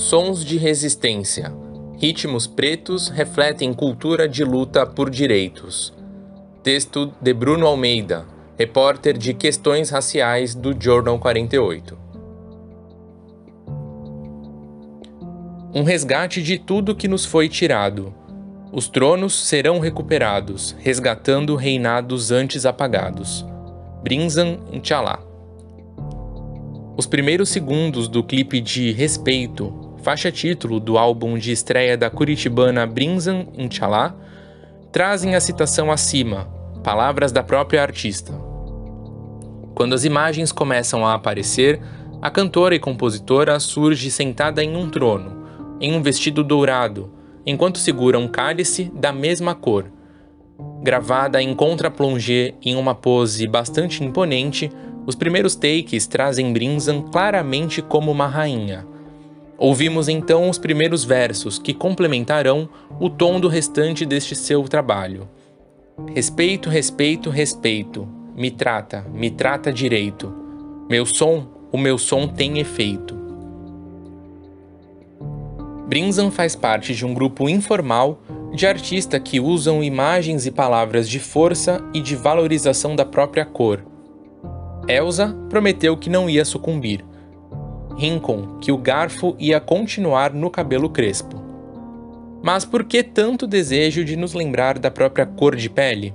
Sons de resistência. Ritmos pretos refletem cultura de luta por direitos. Texto de Bruno Almeida, repórter de questões raciais do Jornal 48. Um resgate de tudo que nos foi tirado. Os tronos serão recuperados, resgatando reinados antes apagados. Brinzan Inchalá. Os primeiros segundos do clipe de Respeito faixa título do álbum de estreia da curitibana Brinzan Inchalá, trazem a citação acima, palavras da própria artista. Quando as imagens começam a aparecer, a cantora e compositora surge sentada em um trono, em um vestido dourado, enquanto segura um cálice da mesma cor. Gravada em contra-plongé em uma pose bastante imponente, os primeiros takes trazem Brinzan claramente como uma rainha Ouvimos então os primeiros versos que complementarão o tom do restante deste seu trabalho. Respeito, respeito, respeito. Me trata, me trata direito. Meu som, o meu som tem efeito. Brinzan faz parte de um grupo informal de artistas que usam imagens e palavras de força e de valorização da própria cor. Elsa prometeu que não ia sucumbir. Rincon que o garfo ia continuar no cabelo crespo. Mas por que tanto desejo de nos lembrar da própria cor de pele?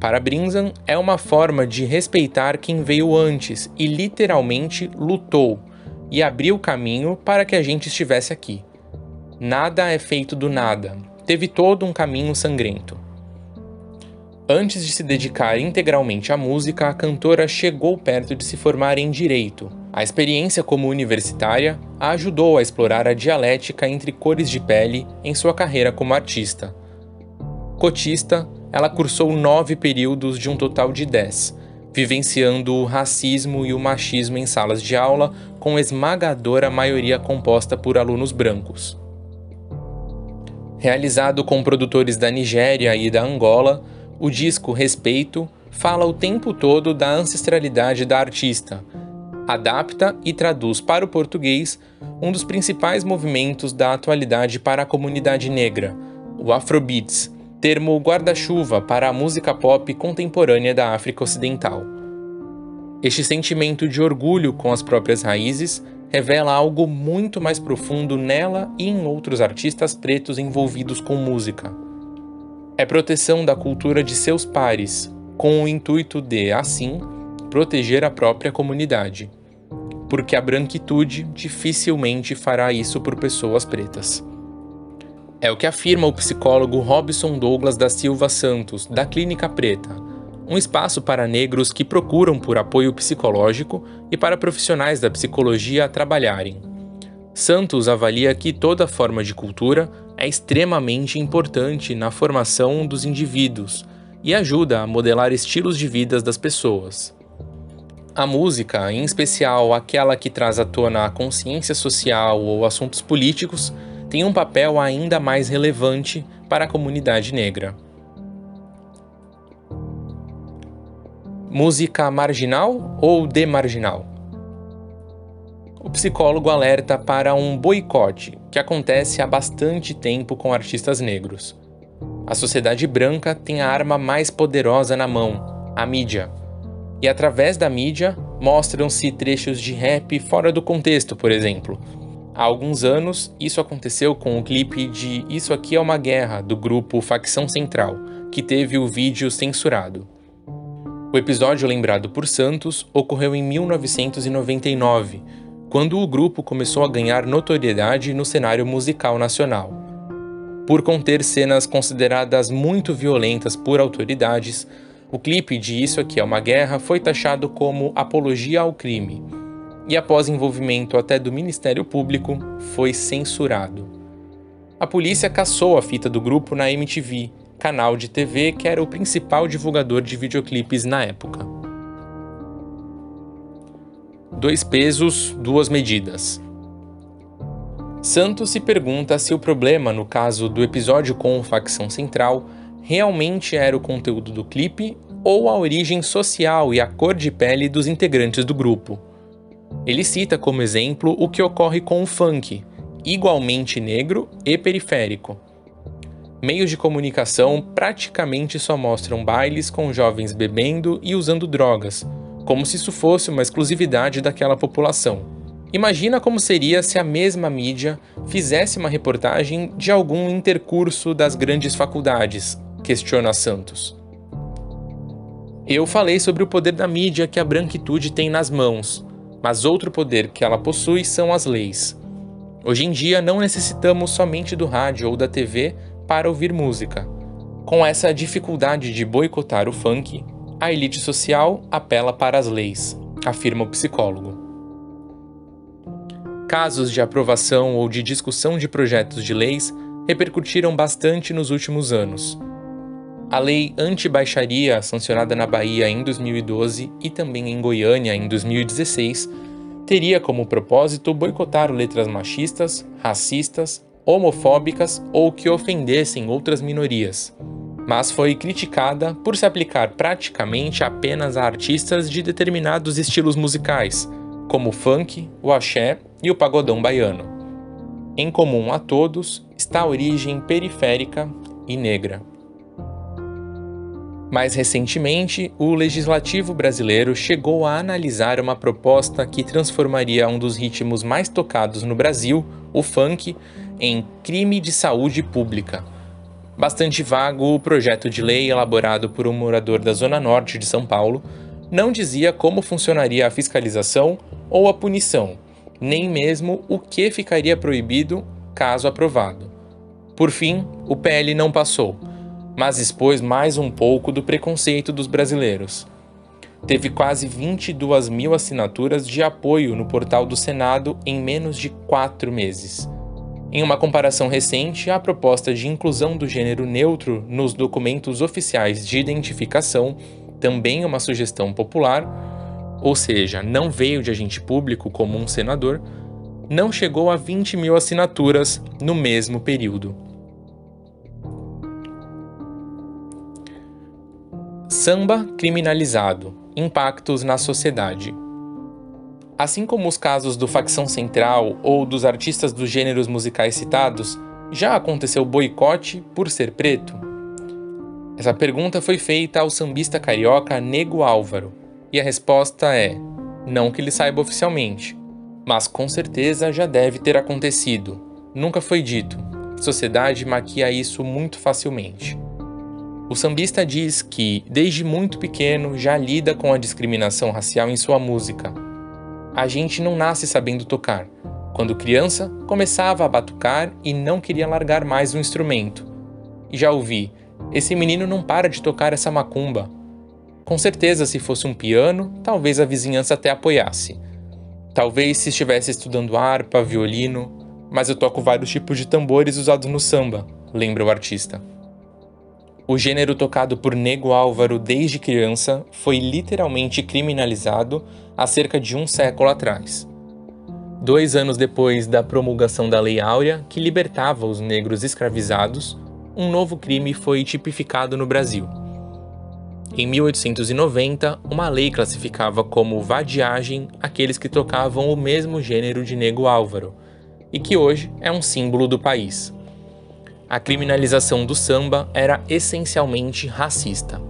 Para Brinzan, é uma forma de respeitar quem veio antes e literalmente lutou e abriu caminho para que a gente estivesse aqui. Nada é feito do nada, teve todo um caminho sangrento. Antes de se dedicar integralmente à música, a cantora chegou perto de se formar em direito a experiência como universitária a ajudou a explorar a dialética entre cores de pele em sua carreira como artista. Cotista, ela cursou nove períodos de um total de dez, vivenciando o racismo e o machismo em salas de aula com esmagadora maioria composta por alunos brancos. Realizado com produtores da Nigéria e da Angola, o disco Respeito fala o tempo todo da ancestralidade da artista, adapta e traduz para o português um dos principais movimentos da atualidade para a comunidade negra, o Afrobeats, termo guarda-chuva para a música pop contemporânea da África Ocidental. Este sentimento de orgulho com as próprias raízes revela algo muito mais profundo nela e em outros artistas pretos envolvidos com música. É proteção da cultura de seus pares, com o intuito de, assim, proteger a própria comunidade, porque a branquitude dificilmente fará isso por pessoas pretas. É o que afirma o psicólogo Robson Douglas da Silva Santos, da Clínica Preta, um espaço para negros que procuram por apoio psicológico e para profissionais da psicologia trabalharem. Santos avalia que toda forma de cultura é extremamente importante na formação dos indivíduos e ajuda a modelar estilos de vida das pessoas. A música, em especial aquela que traz à tona a consciência social ou assuntos políticos, tem um papel ainda mais relevante para a comunidade negra. Música marginal ou demarginal? O psicólogo alerta para um boicote que acontece há bastante tempo com artistas negros. A sociedade branca tem a arma mais poderosa na mão, a mídia e através da mídia mostram-se trechos de rap fora do contexto, por exemplo. Há alguns anos, isso aconteceu com o clipe de Isso Aqui é uma Guerra, do grupo Facção Central, que teve o vídeo censurado. O episódio lembrado por Santos ocorreu em 1999, quando o grupo começou a ganhar notoriedade no cenário musical nacional. Por conter cenas consideradas muito violentas por autoridades, o clipe de Isso Aqui é uma Guerra foi taxado como apologia ao crime e, após envolvimento até do Ministério Público, foi censurado. A polícia caçou a fita do grupo na MTV, canal de TV que era o principal divulgador de videoclipes na época. Dois pesos, duas medidas. Santos se pergunta se o problema, no caso do episódio com facção central, realmente era o conteúdo do clipe ou a origem social e a cor de pele dos integrantes do grupo. Ele cita como exemplo o que ocorre com o funk, igualmente negro e periférico. Meios de comunicação praticamente só mostram bailes com jovens bebendo e usando drogas, como se isso fosse uma exclusividade daquela população. Imagina como seria se a mesma mídia fizesse uma reportagem de algum intercurso das grandes faculdades, questiona Santos. Eu falei sobre o poder da mídia que a branquitude tem nas mãos, mas outro poder que ela possui são as leis. Hoje em dia não necessitamos somente do rádio ou da TV para ouvir música. Com essa dificuldade de boicotar o funk, a elite social apela para as leis, afirma o psicólogo. Casos de aprovação ou de discussão de projetos de leis repercutiram bastante nos últimos anos. A lei anti-baixaria, sancionada na Bahia em 2012 e também em Goiânia em 2016, teria como propósito boicotar letras machistas, racistas, homofóbicas ou que ofendessem outras minorias, mas foi criticada por se aplicar praticamente apenas a artistas de determinados estilos musicais, como o funk, o axé e o pagodão baiano. Em comum a todos está a origem periférica e negra. Mais recentemente, o legislativo brasileiro chegou a analisar uma proposta que transformaria um dos ritmos mais tocados no Brasil, o funk, em crime de saúde pública. Bastante vago, o projeto de lei elaborado por um morador da Zona Norte de São Paulo não dizia como funcionaria a fiscalização ou a punição, nem mesmo o que ficaria proibido caso aprovado. Por fim, o PL não passou, mas expôs mais um pouco do preconceito dos brasileiros. Teve quase 22 mil assinaturas de apoio no portal do Senado em menos de quatro meses. Em uma comparação recente, a proposta de inclusão do gênero neutro nos documentos oficiais de identificação, também uma sugestão popular, ou seja, não veio de agente público como um senador, não chegou a 20 mil assinaturas no mesmo período. Samba criminalizado impactos na sociedade. Assim como os casos do Facção Central ou dos artistas dos gêneros musicais citados, já aconteceu boicote por ser preto? Essa pergunta foi feita ao sambista carioca Nego Álvaro, e a resposta é: não que ele saiba oficialmente, mas com certeza já deve ter acontecido. Nunca foi dito. Sociedade maquia isso muito facilmente. O sambista diz que, desde muito pequeno, já lida com a discriminação racial em sua música. A gente não nasce sabendo tocar. Quando criança, começava a batucar e não queria largar mais o instrumento. E já ouvi: esse menino não para de tocar essa macumba. Com certeza, se fosse um piano, talvez a vizinhança até apoiasse. Talvez se estivesse estudando harpa, violino, mas eu toco vários tipos de tambores usados no samba, lembra o artista. O gênero tocado por Nego Álvaro desde criança foi literalmente criminalizado há cerca de um século atrás. Dois anos depois da promulgação da Lei Áurea, que libertava os negros escravizados, um novo crime foi tipificado no Brasil em 1890, uma lei classificava como vadiagem aqueles que tocavam o mesmo gênero de Nego Álvaro, e que hoje é um símbolo do país. A criminalização do samba era essencialmente racista.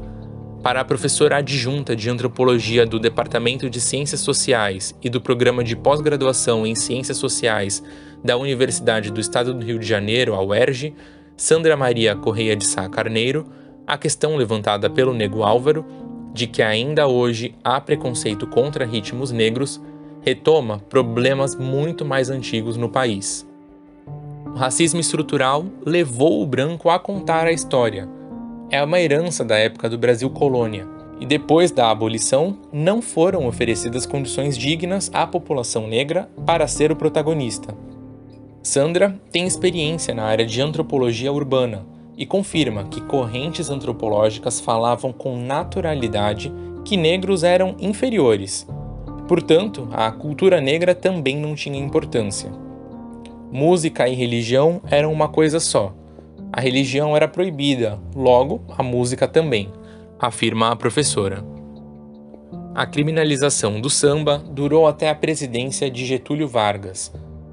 Para a professora adjunta de antropologia do Departamento de Ciências Sociais e do Programa de Pós-Graduação em Ciências Sociais da Universidade do Estado do Rio de Janeiro, a UERJ, Sandra Maria Correia de Sá Carneiro, a questão levantada pelo Nego Álvaro de que ainda hoje há preconceito contra ritmos negros retoma problemas muito mais antigos no país. O racismo estrutural levou o branco a contar a história. É uma herança da época do Brasil colônia, e depois da abolição não foram oferecidas condições dignas à população negra para ser o protagonista. Sandra tem experiência na área de antropologia urbana e confirma que correntes antropológicas falavam com naturalidade que negros eram inferiores. Portanto, a cultura negra também não tinha importância. Música e religião eram uma coisa só. A religião era proibida, logo, a música também, afirma a professora. A criminalização do samba durou até a presidência de Getúlio Vargas,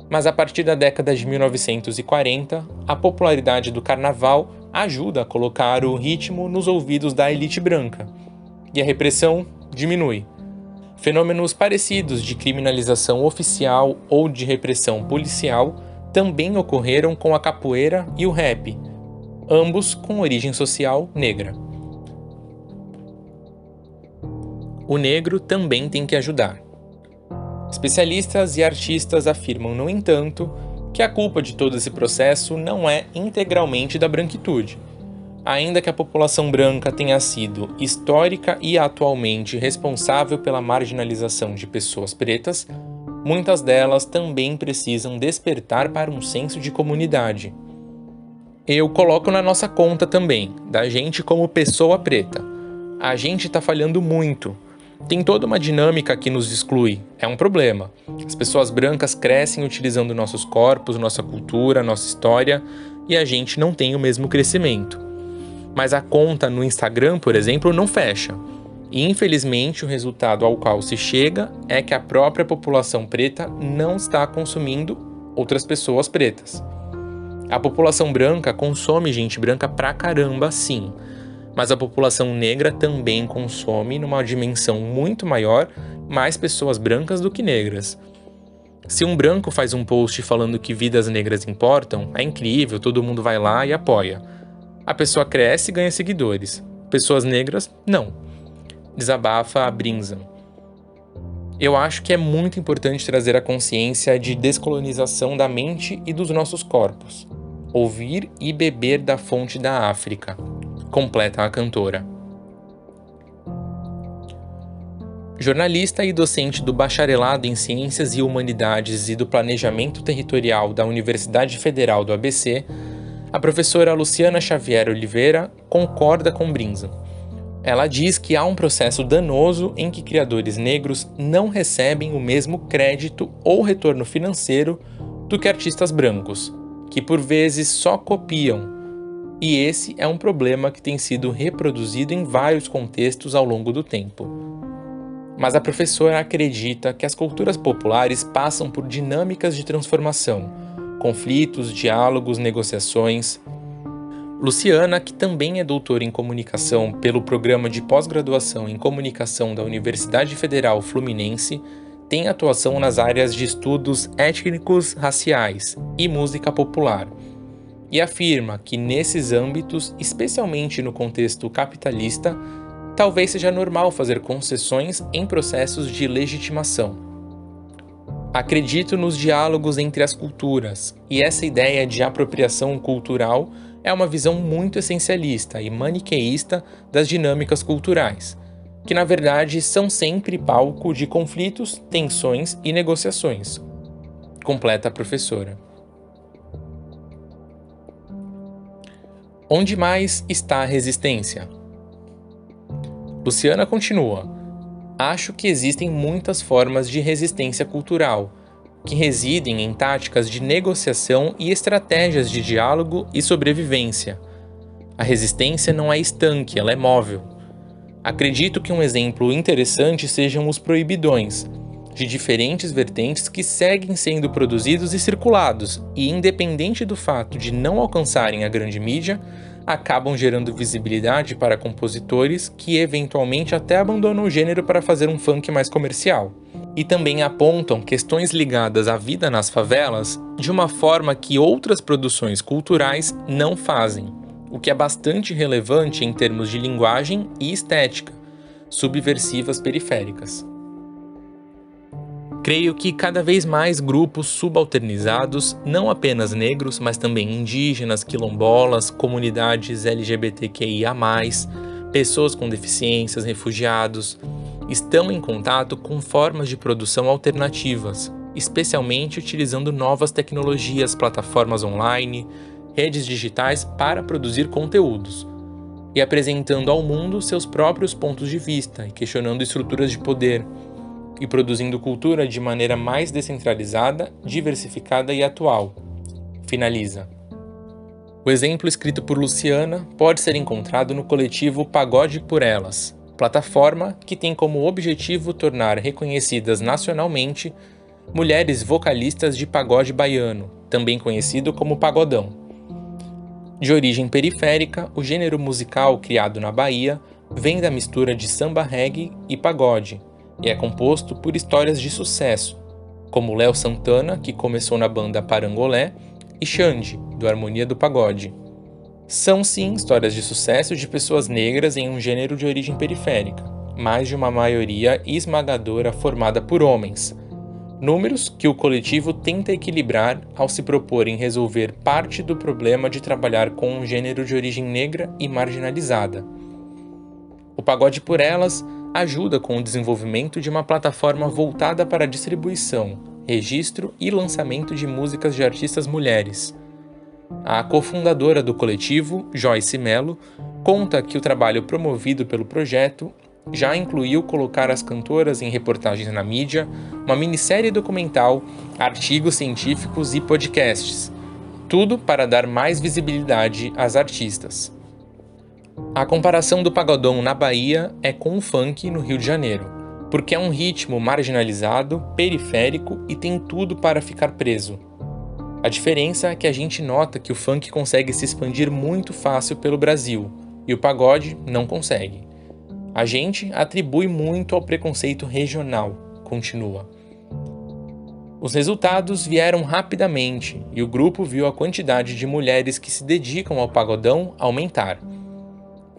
mas a partir da década de 1940, a popularidade do carnaval ajuda a colocar o ritmo nos ouvidos da elite branca e a repressão diminui. Fenômenos parecidos de criminalização oficial ou de repressão policial também ocorreram com a capoeira e o rap, ambos com origem social negra. O negro também tem que ajudar. Especialistas e artistas afirmam, no entanto, que a culpa de todo esse processo não é integralmente da branquitude. Ainda que a população branca tenha sido histórica e atualmente responsável pela marginalização de pessoas pretas, muitas delas também precisam despertar para um senso de comunidade. Eu coloco na nossa conta também, da gente como pessoa preta. A gente está falhando muito, tem toda uma dinâmica que nos exclui. É um problema. As pessoas brancas crescem utilizando nossos corpos, nossa cultura, nossa história e a gente não tem o mesmo crescimento. Mas a conta no Instagram, por exemplo, não fecha. E infelizmente o resultado ao qual se chega é que a própria população preta não está consumindo outras pessoas pretas. A população branca consome gente branca pra caramba, sim mas a população negra também consome, numa dimensão muito maior, mais pessoas brancas do que negras. Se um branco faz um post falando que vidas negras importam, é incrível, todo mundo vai lá e apoia. A pessoa cresce e ganha seguidores. Pessoas negras, não. Desabafa a Brinzan. Eu acho que é muito importante trazer a consciência de descolonização da mente e dos nossos corpos. Ouvir e beber da fonte da África, completa a cantora. Jornalista e docente do Bacharelado em Ciências e Humanidades e do Planejamento Territorial da Universidade Federal do ABC, a professora Luciana Xavier Oliveira concorda com Brinza. Ela diz que há um processo danoso em que criadores negros não recebem o mesmo crédito ou retorno financeiro do que artistas brancos, que por vezes só copiam e esse é um problema que tem sido reproduzido em vários contextos ao longo do tempo. Mas a professora acredita que as culturas populares passam por dinâmicas de transformação, conflitos, diálogos, negociações. Luciana, que também é doutora em comunicação pelo programa de pós-graduação em comunicação da Universidade Federal Fluminense, tem atuação nas áreas de estudos étnicos raciais e música popular e afirma que nesses âmbitos, especialmente no contexto capitalista, talvez seja normal fazer concessões em processos de legitimação. Acredito nos diálogos entre as culturas, e essa ideia de apropriação cultural é uma visão muito essencialista e maniqueísta das dinâmicas culturais, que na verdade são sempre palco de conflitos, tensões e negociações. Completa a professora. Onde mais está a resistência? Luciana continua: Acho que existem muitas formas de resistência cultural, que residem em táticas de negociação e estratégias de diálogo e sobrevivência. A resistência não é estanque, ela é móvel. Acredito que um exemplo interessante sejam os proibidões, de diferentes vertentes que seguem sendo produzidos e circulados, e independente do fato de não alcançarem a grande mídia, acabam gerando visibilidade para compositores que eventualmente até abandonam o gênero para fazer um funk mais comercial. E também apontam questões ligadas à vida nas favelas de uma forma que outras produções culturais não fazem, o que é bastante relevante em termos de linguagem e estética, subversivas periféricas. Creio que cada vez mais grupos subalternizados, não apenas negros, mas também indígenas, quilombolas, comunidades LGBTQIA, pessoas com deficiências, refugiados, estão em contato com formas de produção alternativas, especialmente utilizando novas tecnologias, plataformas online, redes digitais para produzir conteúdos e apresentando ao mundo seus próprios pontos de vista e questionando estruturas de poder e produzindo cultura de maneira mais descentralizada, diversificada e atual. Finaliza. O exemplo escrito por Luciana pode ser encontrado no coletivo Pagode por Elas, plataforma que tem como objetivo tornar reconhecidas nacionalmente mulheres vocalistas de pagode baiano, também conhecido como pagodão. De origem periférica, o gênero musical criado na Bahia vem da mistura de samba reggae e pagode e é composto por histórias de sucesso, como Léo Santana, que começou na banda Parangolé, e Xande, do Harmonia do Pagode. São sim histórias de sucesso de pessoas negras em um gênero de origem periférica, mas de uma maioria esmagadora formada por homens. Números que o coletivo tenta equilibrar ao se propor em resolver parte do problema de trabalhar com um gênero de origem negra e marginalizada. O Pagode por Elas ajuda com o desenvolvimento de uma plataforma voltada para a distribuição, registro e lançamento de músicas de artistas mulheres. A cofundadora do coletivo, Joyce Mello, conta que o trabalho promovido pelo projeto já incluiu colocar as cantoras em reportagens na mídia, uma minissérie documental, artigos científicos e podcasts. Tudo para dar mais visibilidade às artistas. A comparação do pagodão na Bahia é com o funk no Rio de Janeiro, porque é um ritmo marginalizado, periférico e tem tudo para ficar preso. A diferença é que a gente nota que o funk consegue se expandir muito fácil pelo Brasil e o pagode não consegue. A gente atribui muito ao preconceito regional, continua. Os resultados vieram rapidamente e o grupo viu a quantidade de mulheres que se dedicam ao pagodão aumentar.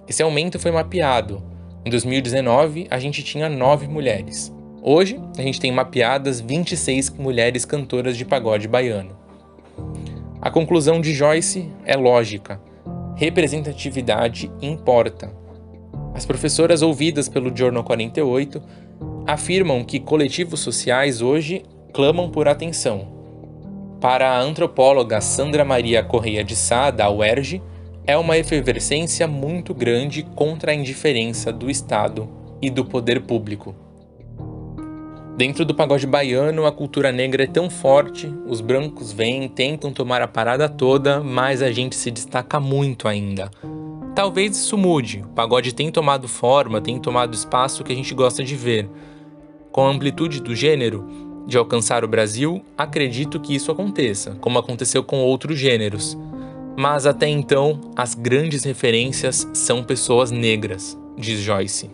Esse aumento foi mapeado. Em 2019, a gente tinha 9 mulheres. Hoje, a gente tem mapeadas 26 mulheres cantoras de pagode baiano. A conclusão de Joyce é lógica. Representatividade importa. As professoras ouvidas pelo Journal 48 afirmam que coletivos sociais hoje clamam por atenção. Para a antropóloga Sandra Maria Correia de Sá, da UERJ, é uma efervescência muito grande contra a indiferença do Estado e do poder público. Dentro do pagode baiano, a cultura negra é tão forte, os brancos vêm, tentam tomar a parada toda, mas a gente se destaca muito ainda. Talvez isso mude, o pagode tem tomado forma, tem tomado espaço que a gente gosta de ver. Com a amplitude do gênero, de alcançar o Brasil, acredito que isso aconteça, como aconteceu com outros gêneros. Mas até então, as grandes referências são pessoas negras, diz Joyce.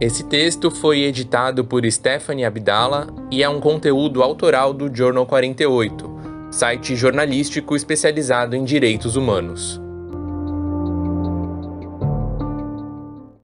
Esse texto foi editado por Stephanie Abdala e é um conteúdo autoral do Journal 48, site jornalístico especializado em direitos humanos.